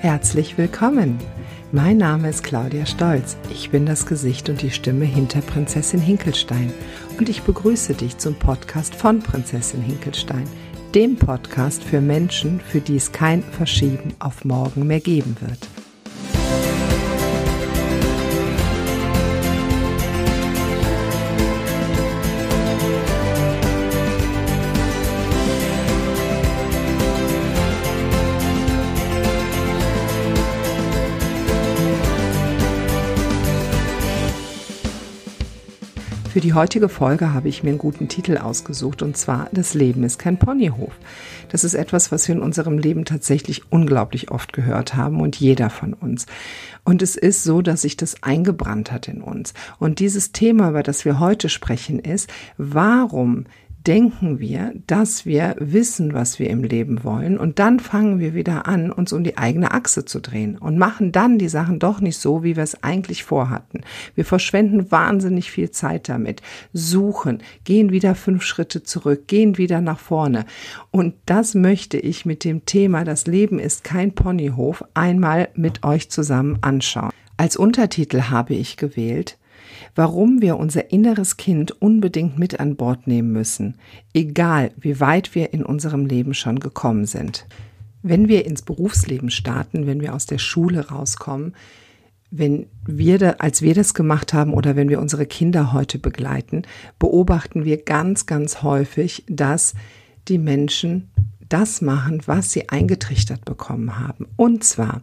Herzlich willkommen. Mein Name ist Claudia Stolz. Ich bin das Gesicht und die Stimme hinter Prinzessin Hinkelstein und ich begrüße dich zum Podcast von Prinzessin Hinkelstein, dem Podcast für Menschen, für die es kein Verschieben auf morgen mehr geben wird. Für die heutige Folge habe ich mir einen guten Titel ausgesucht und zwar Das Leben ist kein Ponyhof. Das ist etwas, was wir in unserem Leben tatsächlich unglaublich oft gehört haben und jeder von uns. Und es ist so, dass sich das eingebrannt hat in uns. Und dieses Thema, über das wir heute sprechen, ist, warum denken wir, dass wir wissen, was wir im Leben wollen und dann fangen wir wieder an, uns um die eigene Achse zu drehen und machen dann die Sachen doch nicht so, wie wir es eigentlich vorhatten. Wir verschwenden wahnsinnig viel Zeit damit, suchen, gehen wieder fünf Schritte zurück, gehen wieder nach vorne. Und das möchte ich mit dem Thema Das Leben ist kein Ponyhof einmal mit euch zusammen anschauen. Als Untertitel habe ich gewählt, warum wir unser inneres Kind unbedingt mit an Bord nehmen müssen, egal wie weit wir in unserem Leben schon gekommen sind. Wenn wir ins Berufsleben starten, wenn wir aus der Schule rauskommen, wenn wir da, als wir das gemacht haben oder wenn wir unsere Kinder heute begleiten, beobachten wir ganz, ganz häufig, dass die Menschen das machen, was sie eingetrichtert bekommen haben. Und zwar,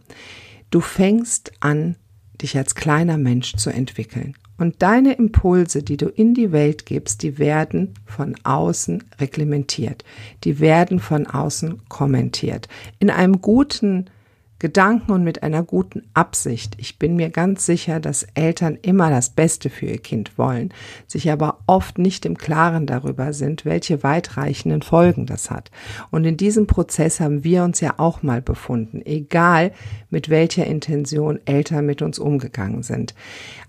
du fängst an, dich als kleiner Mensch zu entwickeln. Und deine Impulse, die du in die Welt gibst, die werden von außen reglementiert. Die werden von außen kommentiert. In einem guten Gedanken und mit einer guten Absicht. Ich bin mir ganz sicher, dass Eltern immer das Beste für ihr Kind wollen, sich aber oft nicht im Klaren darüber sind, welche weitreichenden Folgen das hat. Und in diesem Prozess haben wir uns ja auch mal befunden, egal mit welcher Intention Eltern mit uns umgegangen sind.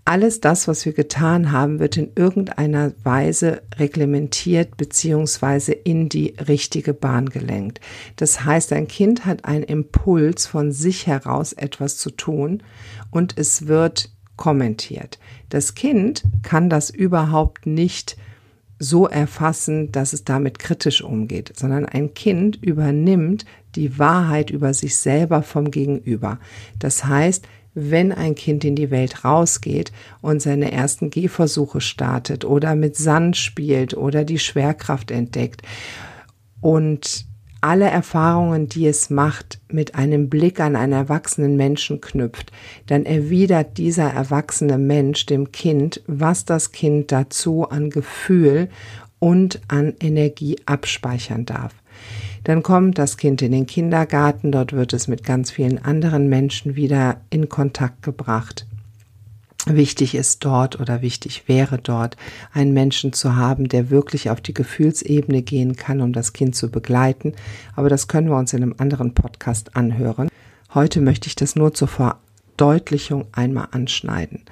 Alles das, was wir getan haben, wird in irgendeiner Weise reglementiert beziehungsweise in die richtige Bahn gelenkt. Das heißt, ein Kind hat einen Impuls von sich heraus etwas zu tun und es wird kommentiert. Das Kind kann das überhaupt nicht so erfassen, dass es damit kritisch umgeht, sondern ein Kind übernimmt die Wahrheit über sich selber vom Gegenüber. Das heißt, wenn ein Kind in die Welt rausgeht und seine ersten Gehversuche startet oder mit Sand spielt oder die Schwerkraft entdeckt und alle Erfahrungen, die es macht, mit einem Blick an einen erwachsenen Menschen knüpft, dann erwidert dieser erwachsene Mensch dem Kind, was das Kind dazu an Gefühl und an Energie abspeichern darf. Dann kommt das Kind in den Kindergarten, dort wird es mit ganz vielen anderen Menschen wieder in Kontakt gebracht. Wichtig ist dort oder wichtig wäre dort, einen Menschen zu haben, der wirklich auf die Gefühlsebene gehen kann, um das Kind zu begleiten. Aber das können wir uns in einem anderen Podcast anhören. Heute möchte ich das nur zur Verdeutlichung einmal anschneiden.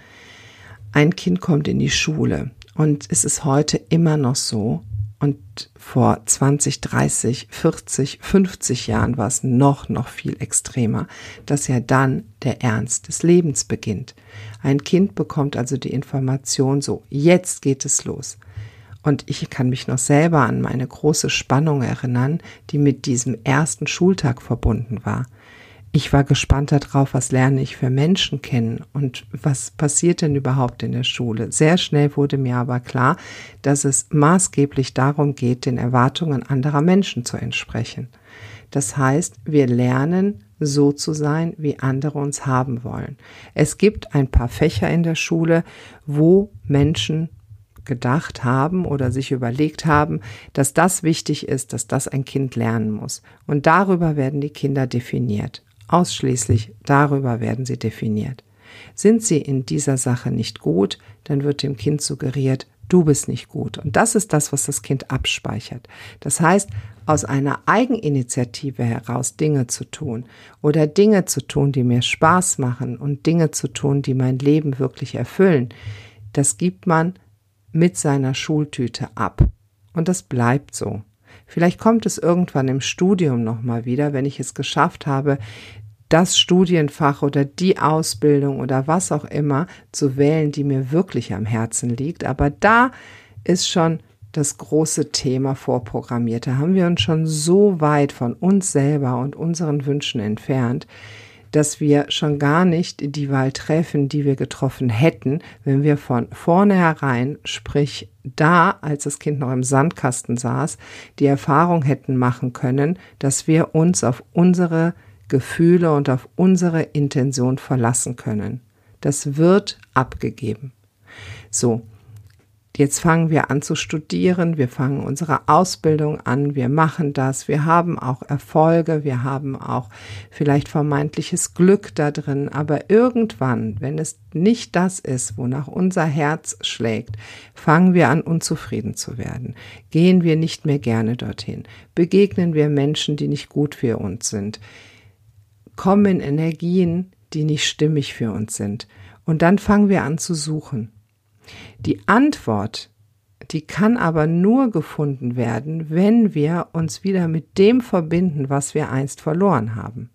Ein Kind kommt in die Schule und es ist heute immer noch so, und vor 20, 30, 40, 50 Jahren war es noch, noch viel extremer, dass ja dann der Ernst des Lebens beginnt. Ein Kind bekommt also die Information so, jetzt geht es los. Und ich kann mich noch selber an meine große Spannung erinnern, die mit diesem ersten Schultag verbunden war ich war gespannt darauf, was lerne ich für Menschen kennen und was passiert denn überhaupt in der Schule. Sehr schnell wurde mir aber klar, dass es maßgeblich darum geht, den Erwartungen anderer Menschen zu entsprechen. Das heißt, wir lernen so zu sein, wie andere uns haben wollen. Es gibt ein paar Fächer in der Schule, wo Menschen gedacht haben oder sich überlegt haben, dass das wichtig ist, dass das ein Kind lernen muss. Und darüber werden die Kinder definiert. Ausschließlich darüber werden sie definiert. Sind sie in dieser Sache nicht gut, dann wird dem Kind suggeriert, du bist nicht gut. Und das ist das, was das Kind abspeichert. Das heißt, aus einer Eigeninitiative heraus Dinge zu tun oder Dinge zu tun, die mir Spaß machen und Dinge zu tun, die mein Leben wirklich erfüllen, das gibt man mit seiner Schultüte ab. Und das bleibt so. Vielleicht kommt es irgendwann im Studium nochmal wieder, wenn ich es geschafft habe, das Studienfach oder die Ausbildung oder was auch immer zu wählen, die mir wirklich am Herzen liegt. Aber da ist schon das große Thema vorprogrammiert. Da haben wir uns schon so weit von uns selber und unseren Wünschen entfernt, dass wir schon gar nicht die Wahl treffen, die wir getroffen hätten, wenn wir von vornherein, sprich da, als das Kind noch im Sandkasten saß, die Erfahrung hätten machen können, dass wir uns auf unsere Gefühle und auf unsere Intention verlassen können. Das wird abgegeben. So, Jetzt fangen wir an zu studieren, wir fangen unsere Ausbildung an, wir machen das, wir haben auch Erfolge, wir haben auch vielleicht vermeintliches Glück da drin, aber irgendwann, wenn es nicht das ist, wonach unser Herz schlägt, fangen wir an unzufrieden zu werden, gehen wir nicht mehr gerne dorthin, begegnen wir Menschen, die nicht gut für uns sind, kommen Energien, die nicht stimmig für uns sind, und dann fangen wir an zu suchen. Die Antwort, die kann aber nur gefunden werden, wenn wir uns wieder mit dem verbinden, was wir einst verloren haben.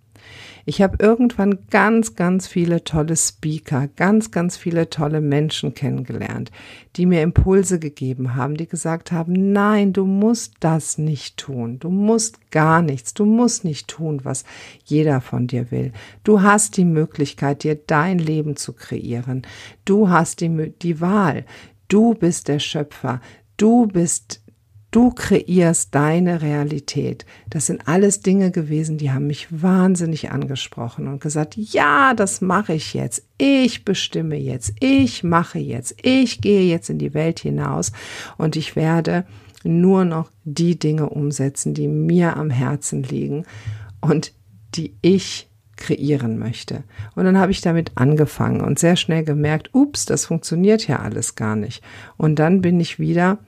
Ich habe irgendwann ganz, ganz viele tolle Speaker, ganz, ganz viele tolle Menschen kennengelernt, die mir Impulse gegeben haben, die gesagt haben, nein, du musst das nicht tun, du musst gar nichts, du musst nicht tun, was jeder von dir will. Du hast die Möglichkeit, dir dein Leben zu kreieren. Du hast die, die Wahl. Du bist der Schöpfer. Du bist Du kreierst deine Realität. Das sind alles Dinge gewesen, die haben mich wahnsinnig angesprochen und gesagt, ja, das mache ich jetzt. Ich bestimme jetzt. Ich mache jetzt. Ich gehe jetzt in die Welt hinaus und ich werde nur noch die Dinge umsetzen, die mir am Herzen liegen und die ich kreieren möchte. Und dann habe ich damit angefangen und sehr schnell gemerkt, ups, das funktioniert ja alles gar nicht. Und dann bin ich wieder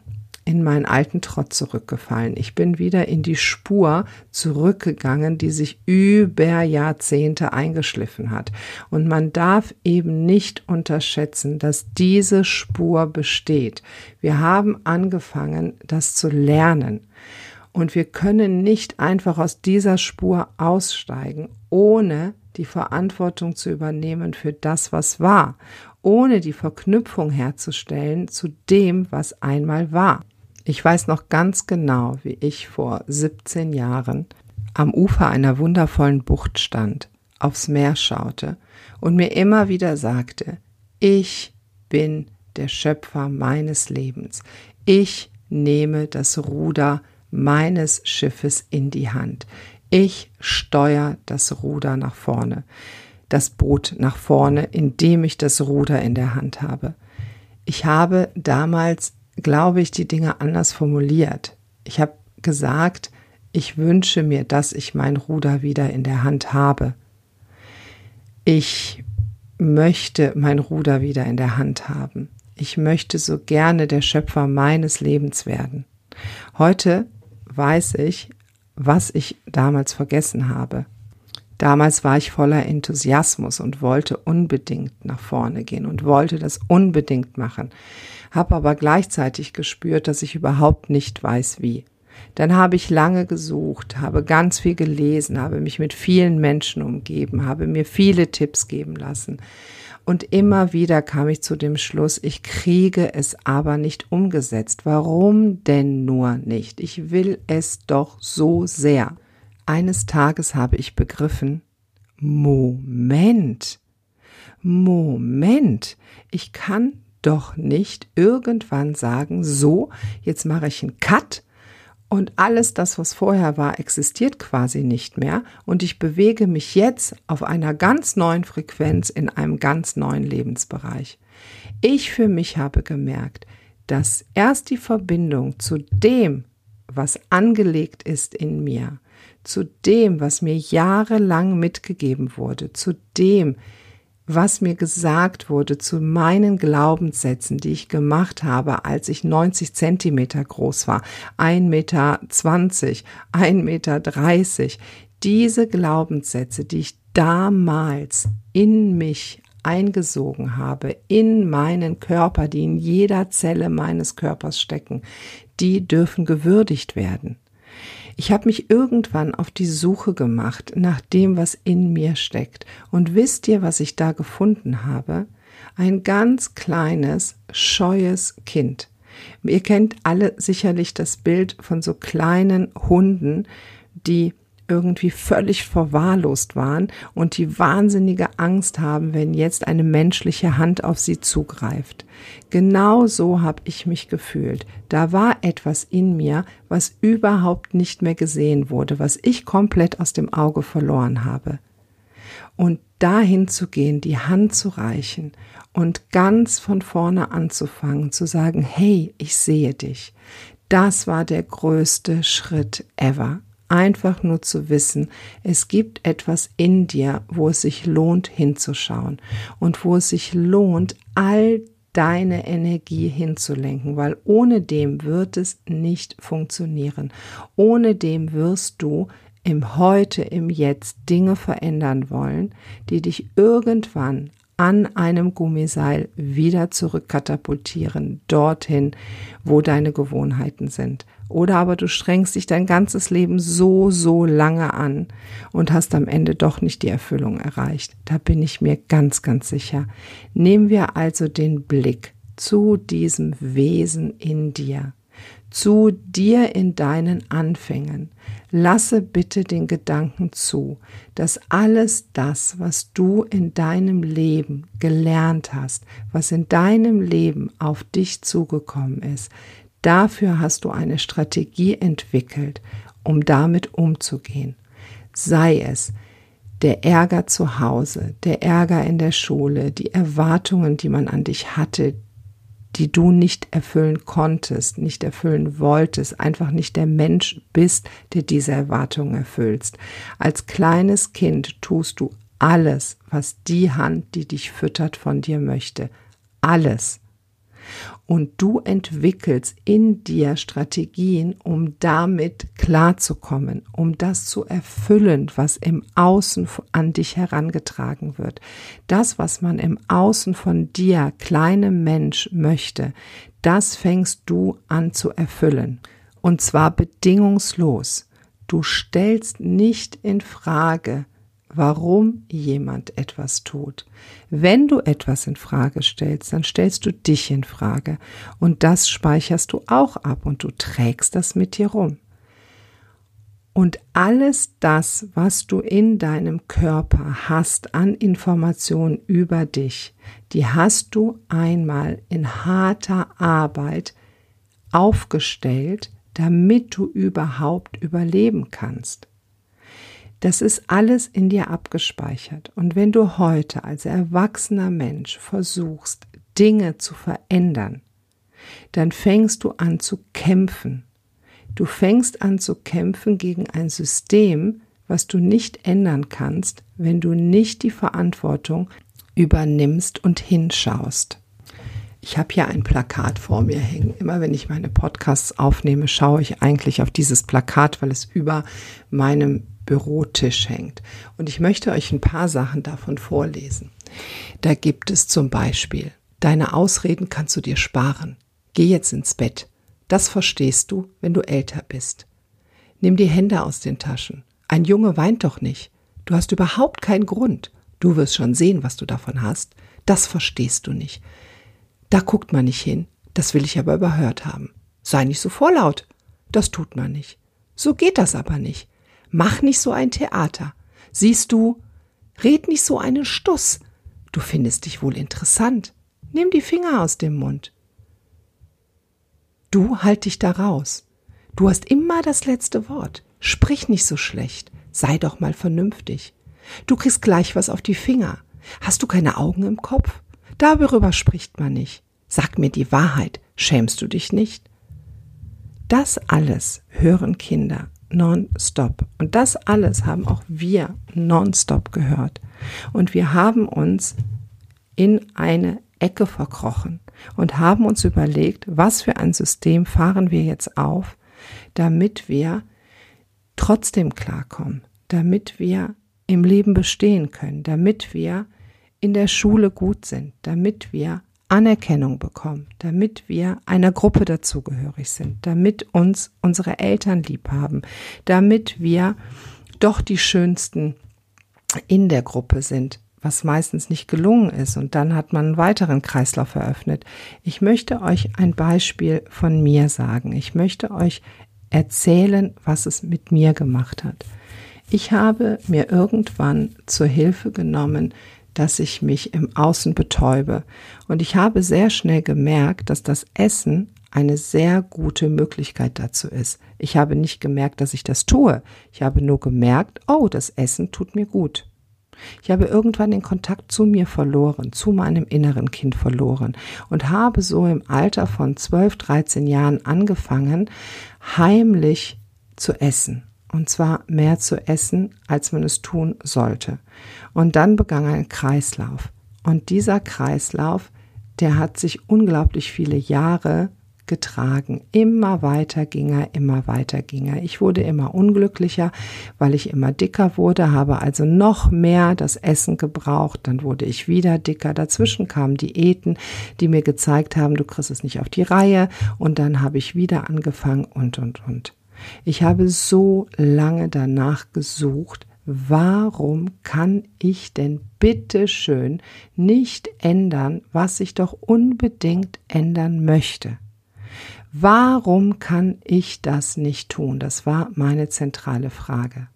in meinen alten Trott zurückgefallen. Ich bin wieder in die Spur zurückgegangen, die sich über Jahrzehnte eingeschliffen hat. Und man darf eben nicht unterschätzen, dass diese Spur besteht. Wir haben angefangen, das zu lernen. Und wir können nicht einfach aus dieser Spur aussteigen, ohne die Verantwortung zu übernehmen für das, was war, ohne die Verknüpfung herzustellen zu dem, was einmal war. Ich weiß noch ganz genau, wie ich vor 17 Jahren am Ufer einer wundervollen Bucht stand, aufs Meer schaute und mir immer wieder sagte, ich bin der Schöpfer meines Lebens. Ich nehme das Ruder meines Schiffes in die Hand. Ich steuere das Ruder nach vorne, das Boot nach vorne, indem ich das Ruder in der Hand habe. Ich habe damals glaube ich, die Dinge anders formuliert. Ich habe gesagt, ich wünsche mir, dass ich mein Ruder wieder in der Hand habe. Ich möchte mein Ruder wieder in der Hand haben. Ich möchte so gerne der Schöpfer meines Lebens werden. Heute weiß ich, was ich damals vergessen habe. Damals war ich voller Enthusiasmus und wollte unbedingt nach vorne gehen und wollte das unbedingt machen, habe aber gleichzeitig gespürt, dass ich überhaupt nicht weiß wie. Dann habe ich lange gesucht, habe ganz viel gelesen, habe mich mit vielen Menschen umgeben, habe mir viele Tipps geben lassen. Und immer wieder kam ich zu dem Schluss, ich kriege es aber nicht umgesetzt. Warum denn nur nicht? Ich will es doch so sehr. Eines Tages habe ich begriffen, Moment, Moment, ich kann doch nicht irgendwann sagen, so, jetzt mache ich einen Cut und alles das, was vorher war, existiert quasi nicht mehr und ich bewege mich jetzt auf einer ganz neuen Frequenz in einem ganz neuen Lebensbereich. Ich für mich habe gemerkt, dass erst die Verbindung zu dem, was angelegt ist in mir, zu dem, was mir jahrelang mitgegeben wurde, zu dem, was mir gesagt wurde, zu meinen Glaubenssätzen, die ich gemacht habe, als ich 90 Zentimeter groß war, 1,20 Meter, 1,30 Meter, diese Glaubenssätze, die ich damals in mich eingesogen habe, in meinen Körper, die in jeder Zelle meines Körpers stecken, die dürfen gewürdigt werden. Ich habe mich irgendwann auf die Suche gemacht nach dem, was in mir steckt. Und wisst ihr, was ich da gefunden habe? Ein ganz kleines, scheues Kind. Ihr kennt alle sicherlich das Bild von so kleinen Hunden, die irgendwie völlig verwahrlost waren und die wahnsinnige Angst haben, wenn jetzt eine menschliche Hand auf sie zugreift. Genau so habe ich mich gefühlt. Da war etwas in mir, was überhaupt nicht mehr gesehen wurde, was ich komplett aus dem Auge verloren habe. Und dahin zu gehen, die Hand zu reichen und ganz von vorne anzufangen, zu sagen, hey, ich sehe dich. Das war der größte Schritt ever einfach nur zu wissen, es gibt etwas in dir, wo es sich lohnt hinzuschauen und wo es sich lohnt, all deine Energie hinzulenken, weil ohne dem wird es nicht funktionieren. Ohne dem wirst du im Heute, im Jetzt Dinge verändern wollen, die dich irgendwann an einem Gummiseil wieder zurückkatapultieren, dorthin, wo deine Gewohnheiten sind. Oder aber du strengst dich dein ganzes Leben so, so lange an und hast am Ende doch nicht die Erfüllung erreicht. Da bin ich mir ganz, ganz sicher. Nehmen wir also den Blick zu diesem Wesen in dir, zu dir in deinen Anfängen. Lasse bitte den Gedanken zu, dass alles das, was du in deinem Leben gelernt hast, was in deinem Leben auf dich zugekommen ist, Dafür hast du eine Strategie entwickelt, um damit umzugehen. Sei es der Ärger zu Hause, der Ärger in der Schule, die Erwartungen, die man an dich hatte, die du nicht erfüllen konntest, nicht erfüllen wolltest, einfach nicht der Mensch bist, der diese Erwartungen erfüllst. Als kleines Kind tust du alles, was die Hand, die dich füttert, von dir möchte. Alles und du entwickelst in dir Strategien, um damit klarzukommen, um das zu erfüllen, was im Außen an dich herangetragen wird. Das, was man im Außen von dir, kleinem Mensch, möchte, das fängst du an zu erfüllen. Und zwar bedingungslos. Du stellst nicht in Frage, warum jemand etwas tut. Wenn du etwas in Frage stellst, dann stellst du dich in Frage und das speicherst du auch ab und du trägst das mit dir rum. Und alles das, was du in deinem Körper hast an Informationen über dich, die hast du einmal in harter Arbeit aufgestellt, damit du überhaupt überleben kannst. Das ist alles in dir abgespeichert. Und wenn du heute als erwachsener Mensch versuchst, Dinge zu verändern, dann fängst du an zu kämpfen. Du fängst an zu kämpfen gegen ein System, was du nicht ändern kannst, wenn du nicht die Verantwortung übernimmst und hinschaust. Ich habe hier ein Plakat vor mir hängen. Immer wenn ich meine Podcasts aufnehme, schaue ich eigentlich auf dieses Plakat, weil es über meinem Bürotisch hängt. Und ich möchte euch ein paar Sachen davon vorlesen. Da gibt es zum Beispiel, deine Ausreden kannst du dir sparen. Geh jetzt ins Bett. Das verstehst du, wenn du älter bist. Nimm die Hände aus den Taschen. Ein Junge weint doch nicht. Du hast überhaupt keinen Grund. Du wirst schon sehen, was du davon hast. Das verstehst du nicht. Da guckt man nicht hin. Das will ich aber überhört haben. Sei nicht so vorlaut. Das tut man nicht. So geht das aber nicht. Mach nicht so ein Theater. Siehst du, red nicht so einen Stuss. Du findest dich wohl interessant. Nimm die Finger aus dem Mund. Du halt dich da raus. Du hast immer das letzte Wort. Sprich nicht so schlecht. Sei doch mal vernünftig. Du kriegst gleich was auf die Finger. Hast du keine Augen im Kopf? Darüber spricht man nicht. Sag mir die Wahrheit. Schämst du dich nicht? Das alles hören Kinder nonstop. Und das alles haben auch wir nonstop gehört. Und wir haben uns in eine Ecke verkrochen und haben uns überlegt, was für ein System fahren wir jetzt auf, damit wir trotzdem klarkommen, damit wir im Leben bestehen können, damit wir in der Schule gut sind, damit wir Anerkennung bekommen, damit wir einer Gruppe dazugehörig sind, damit uns unsere Eltern lieb haben, damit wir doch die schönsten in der Gruppe sind, was meistens nicht gelungen ist. Und dann hat man einen weiteren Kreislauf eröffnet. Ich möchte euch ein Beispiel von mir sagen. Ich möchte euch erzählen, was es mit mir gemacht hat. Ich habe mir irgendwann zur Hilfe genommen, dass ich mich im Außen betäube. Und ich habe sehr schnell gemerkt, dass das Essen eine sehr gute Möglichkeit dazu ist. Ich habe nicht gemerkt, dass ich das tue. Ich habe nur gemerkt, oh, das Essen tut mir gut. Ich habe irgendwann den Kontakt zu mir verloren, zu meinem inneren Kind verloren und habe so im Alter von 12, 13 Jahren angefangen, heimlich zu essen. Und zwar mehr zu essen, als man es tun sollte. Und dann begann ein Kreislauf. Und dieser Kreislauf, der hat sich unglaublich viele Jahre getragen. Immer weiter ging er, immer weiter ging er. Ich wurde immer unglücklicher, weil ich immer dicker wurde, habe also noch mehr das Essen gebraucht. Dann wurde ich wieder dicker. Dazwischen kamen Diäten, die mir gezeigt haben, du kriegst es nicht auf die Reihe. Und dann habe ich wieder angefangen und, und, und. Ich habe so lange danach gesucht, warum kann ich denn bitte schön nicht ändern, was ich doch unbedingt ändern möchte? Warum kann ich das nicht tun? Das war meine zentrale Frage.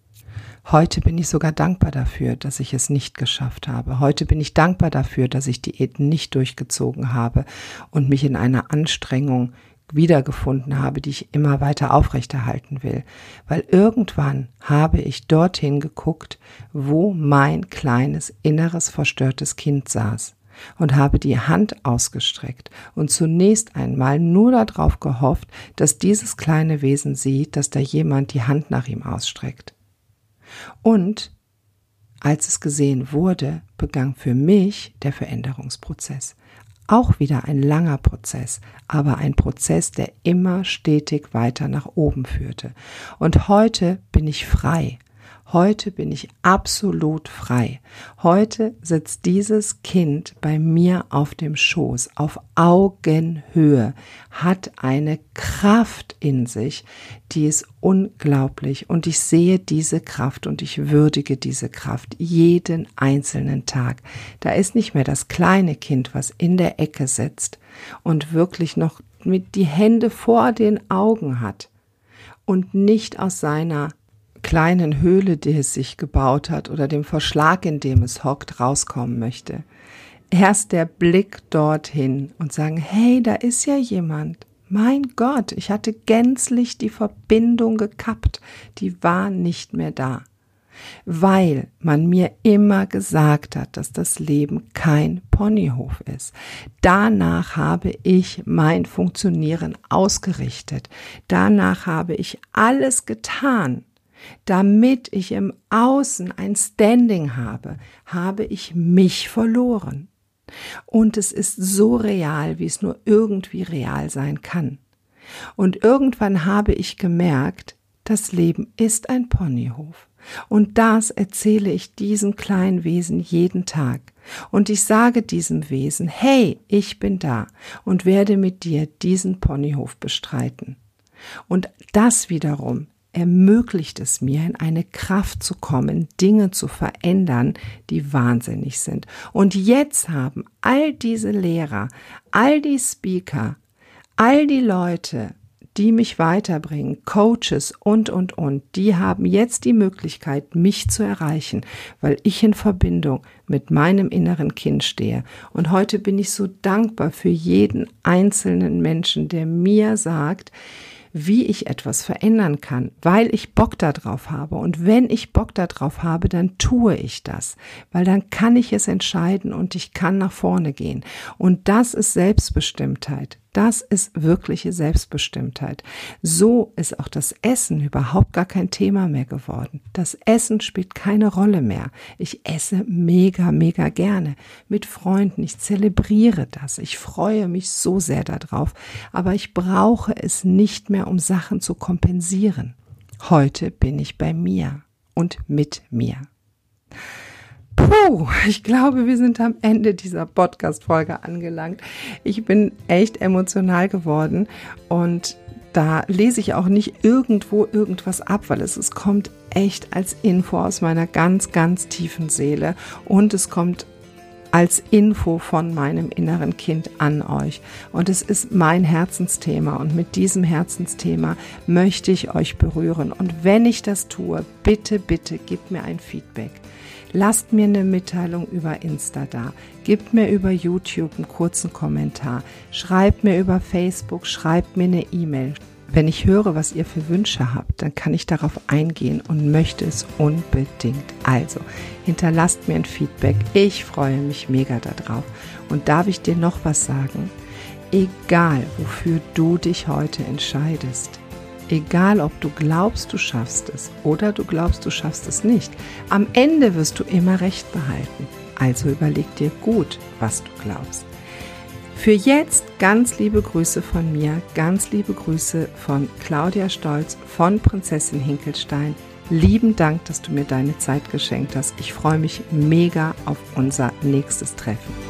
Heute bin ich sogar dankbar dafür, dass ich es nicht geschafft habe. Heute bin ich dankbar dafür, dass ich Diäten nicht durchgezogen habe und mich in einer Anstrengung wiedergefunden habe, die ich immer weiter aufrechterhalten will. Weil irgendwann habe ich dorthin geguckt, wo mein kleines, inneres, verstörtes Kind saß und habe die Hand ausgestreckt und zunächst einmal nur darauf gehofft, dass dieses kleine Wesen sieht, dass da jemand die Hand nach ihm ausstreckt. Und als es gesehen wurde, begann für mich der Veränderungsprozess. Auch wieder ein langer Prozess, aber ein Prozess, der immer stetig weiter nach oben führte. Und heute bin ich frei Heute bin ich absolut frei. Heute sitzt dieses Kind bei mir auf dem Schoß, auf Augenhöhe, hat eine Kraft in sich, die ist unglaublich. Und ich sehe diese Kraft und ich würdige diese Kraft jeden einzelnen Tag. Da ist nicht mehr das kleine Kind, was in der Ecke sitzt und wirklich noch mit die Hände vor den Augen hat und nicht aus seiner kleinen Höhle, die es sich gebaut hat, oder dem Verschlag, in dem es hockt, rauskommen möchte. Erst der Blick dorthin und sagen, hey, da ist ja jemand. Mein Gott, ich hatte gänzlich die Verbindung gekappt, die war nicht mehr da, weil man mir immer gesagt hat, dass das Leben kein Ponyhof ist. Danach habe ich mein Funktionieren ausgerichtet. Danach habe ich alles getan, damit ich im Außen ein Standing habe, habe ich mich verloren. Und es ist so real, wie es nur irgendwie real sein kann. Und irgendwann habe ich gemerkt, das Leben ist ein Ponyhof. Und das erzähle ich diesem kleinen Wesen jeden Tag. Und ich sage diesem Wesen, hey, ich bin da und werde mit dir diesen Ponyhof bestreiten. Und das wiederum ermöglicht es mir, in eine Kraft zu kommen, Dinge zu verändern, die wahnsinnig sind. Und jetzt haben all diese Lehrer, all die Speaker, all die Leute, die mich weiterbringen, Coaches und, und, und, die haben jetzt die Möglichkeit, mich zu erreichen, weil ich in Verbindung mit meinem inneren Kind stehe. Und heute bin ich so dankbar für jeden einzelnen Menschen, der mir sagt, wie ich etwas verändern kann, weil ich Bock darauf habe. Und wenn ich Bock darauf habe, dann tue ich das, weil dann kann ich es entscheiden und ich kann nach vorne gehen. Und das ist Selbstbestimmtheit. Das ist wirkliche Selbstbestimmtheit. So ist auch das Essen überhaupt gar kein Thema mehr geworden. Das Essen spielt keine Rolle mehr. Ich esse mega, mega gerne mit Freunden. Ich zelebriere das. Ich freue mich so sehr darauf. Aber ich brauche es nicht mehr, um Sachen zu kompensieren. Heute bin ich bei mir und mit mir. Puh ich glaube, wir sind am Ende dieser Podcast-Folge angelangt. Ich bin echt emotional geworden und da lese ich auch nicht irgendwo irgendwas ab, weil es, es kommt echt als Info aus meiner ganz, ganz tiefen Seele und es kommt als Info von meinem inneren Kind an euch. Und es ist mein Herzensthema und mit diesem Herzensthema möchte ich euch berühren. Und wenn ich das tue, bitte, bitte gebt mir ein Feedback. Lasst mir eine Mitteilung über Insta da. Gebt mir über YouTube einen kurzen Kommentar. Schreibt mir über Facebook, schreibt mir eine E-Mail. Wenn ich höre, was ihr für Wünsche habt, dann kann ich darauf eingehen und möchte es unbedingt. Also, hinterlasst mir ein Feedback. Ich freue mich mega darauf. Und darf ich dir noch was sagen? Egal, wofür du dich heute entscheidest, Egal, ob du glaubst, du schaffst es oder du glaubst, du schaffst es nicht. Am Ende wirst du immer Recht behalten. Also überleg dir gut, was du glaubst. Für jetzt ganz liebe Grüße von mir, ganz liebe Grüße von Claudia Stolz von Prinzessin Hinkelstein. Lieben Dank, dass du mir deine Zeit geschenkt hast. Ich freue mich mega auf unser nächstes Treffen.